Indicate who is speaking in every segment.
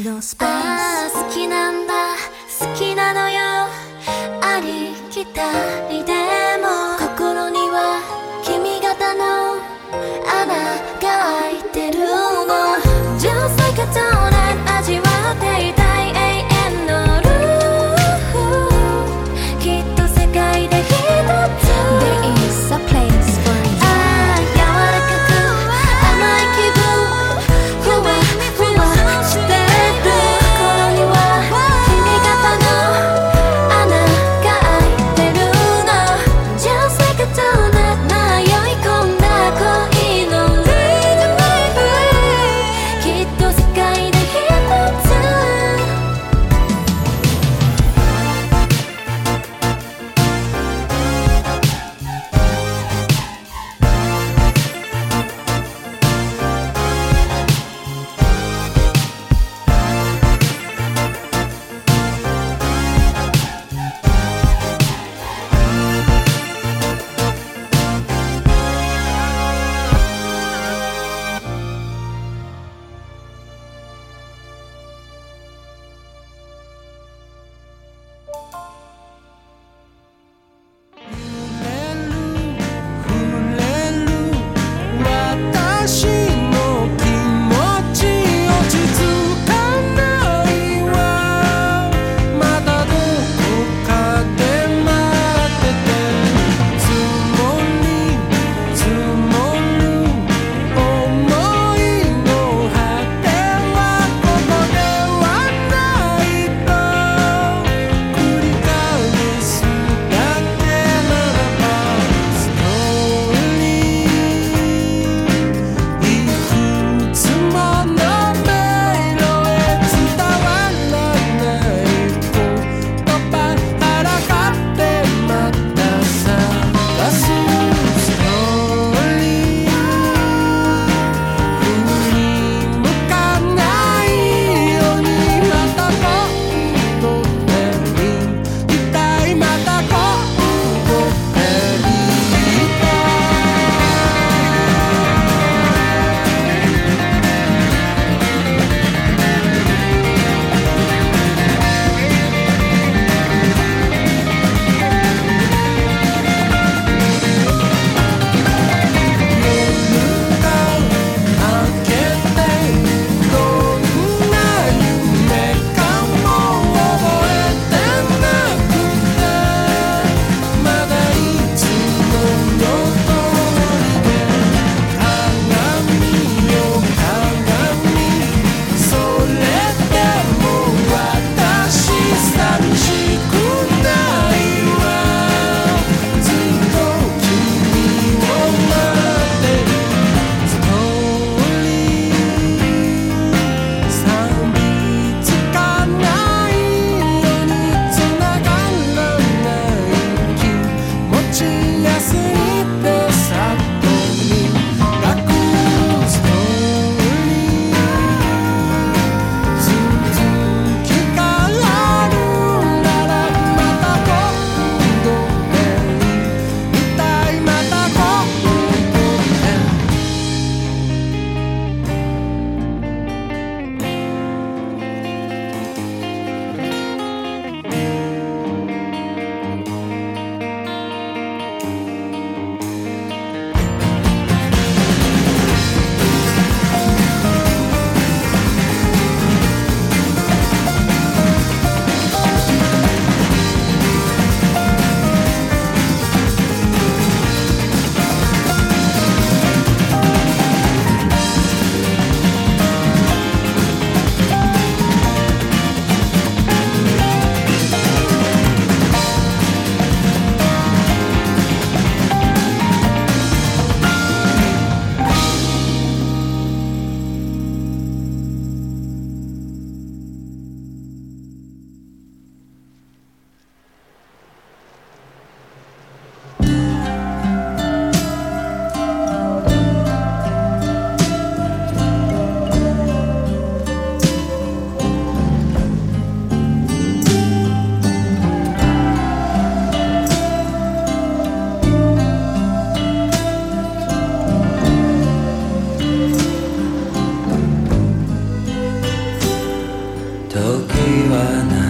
Speaker 1: のスペース好きなんだ Nirvana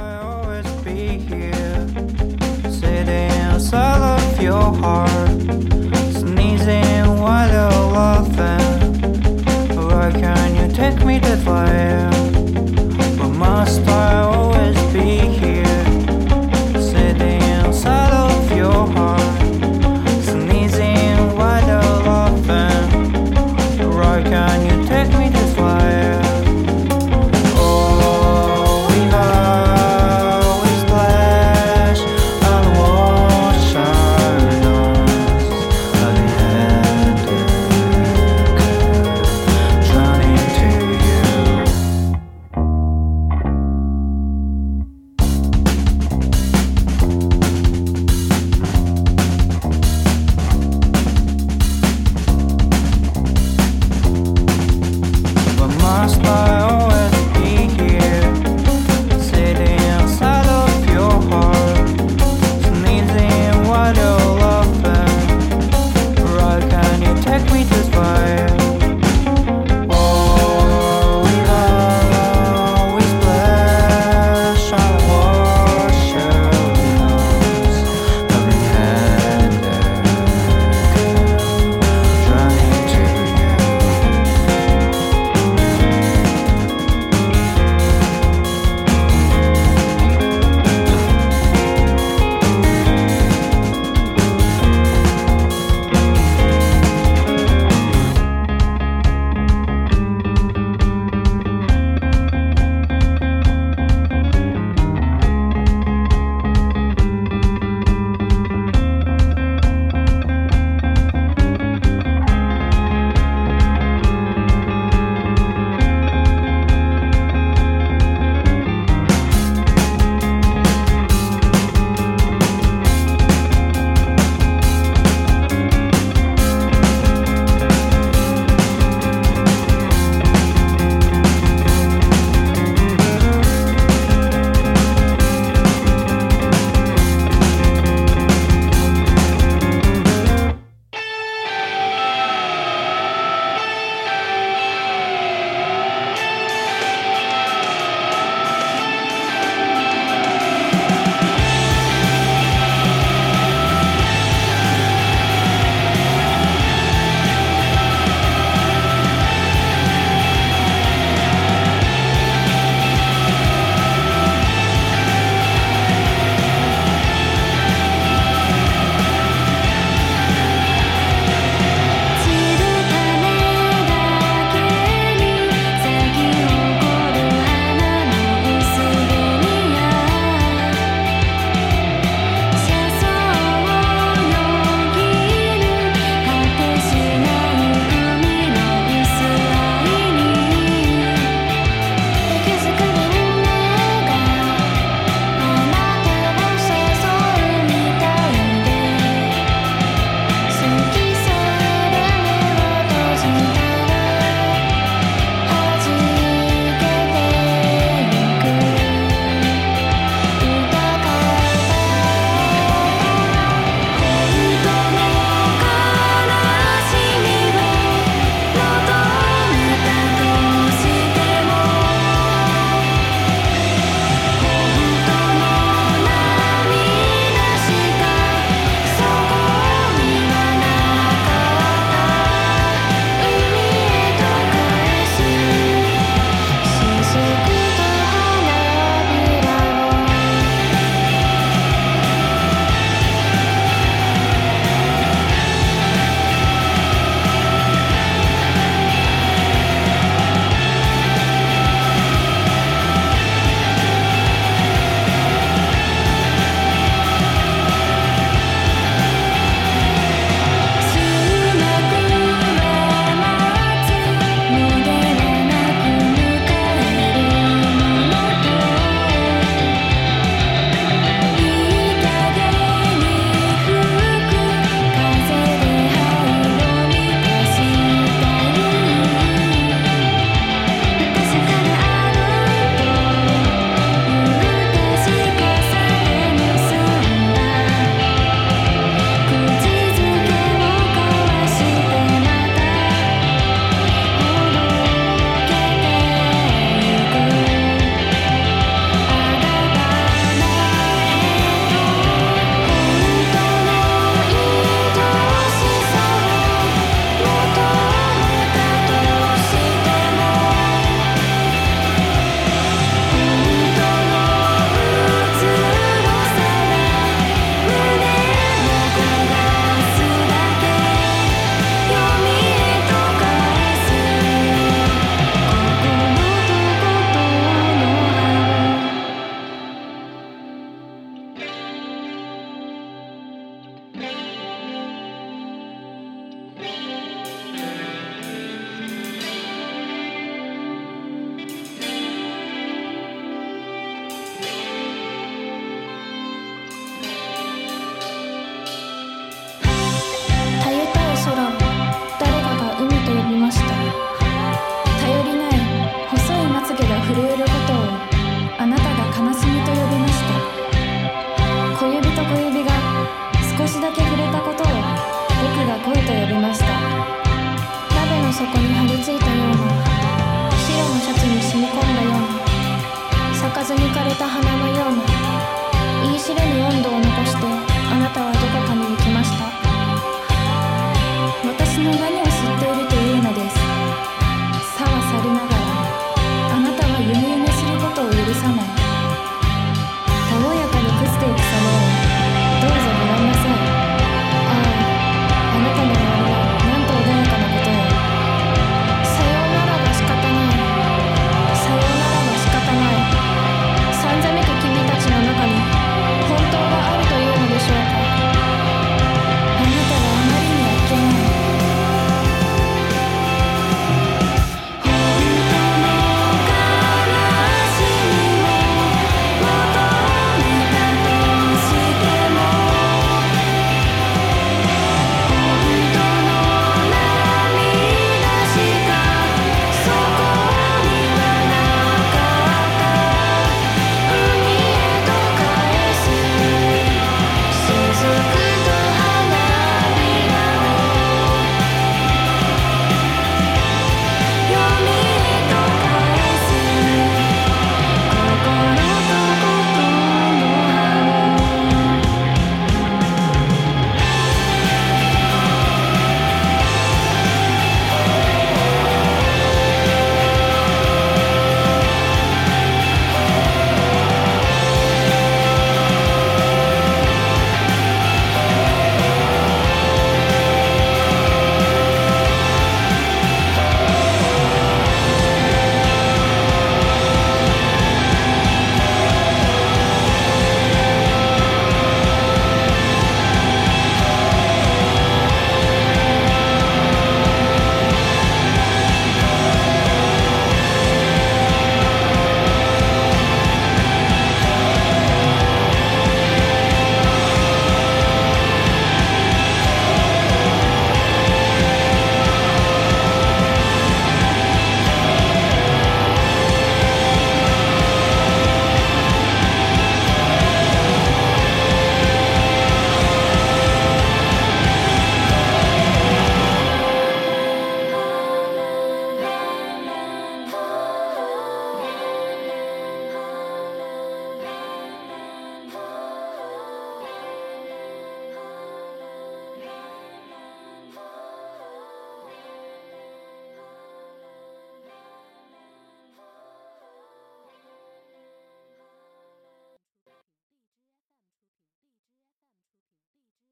Speaker 1: I'll always be here, sitting inside
Speaker 2: of your heart.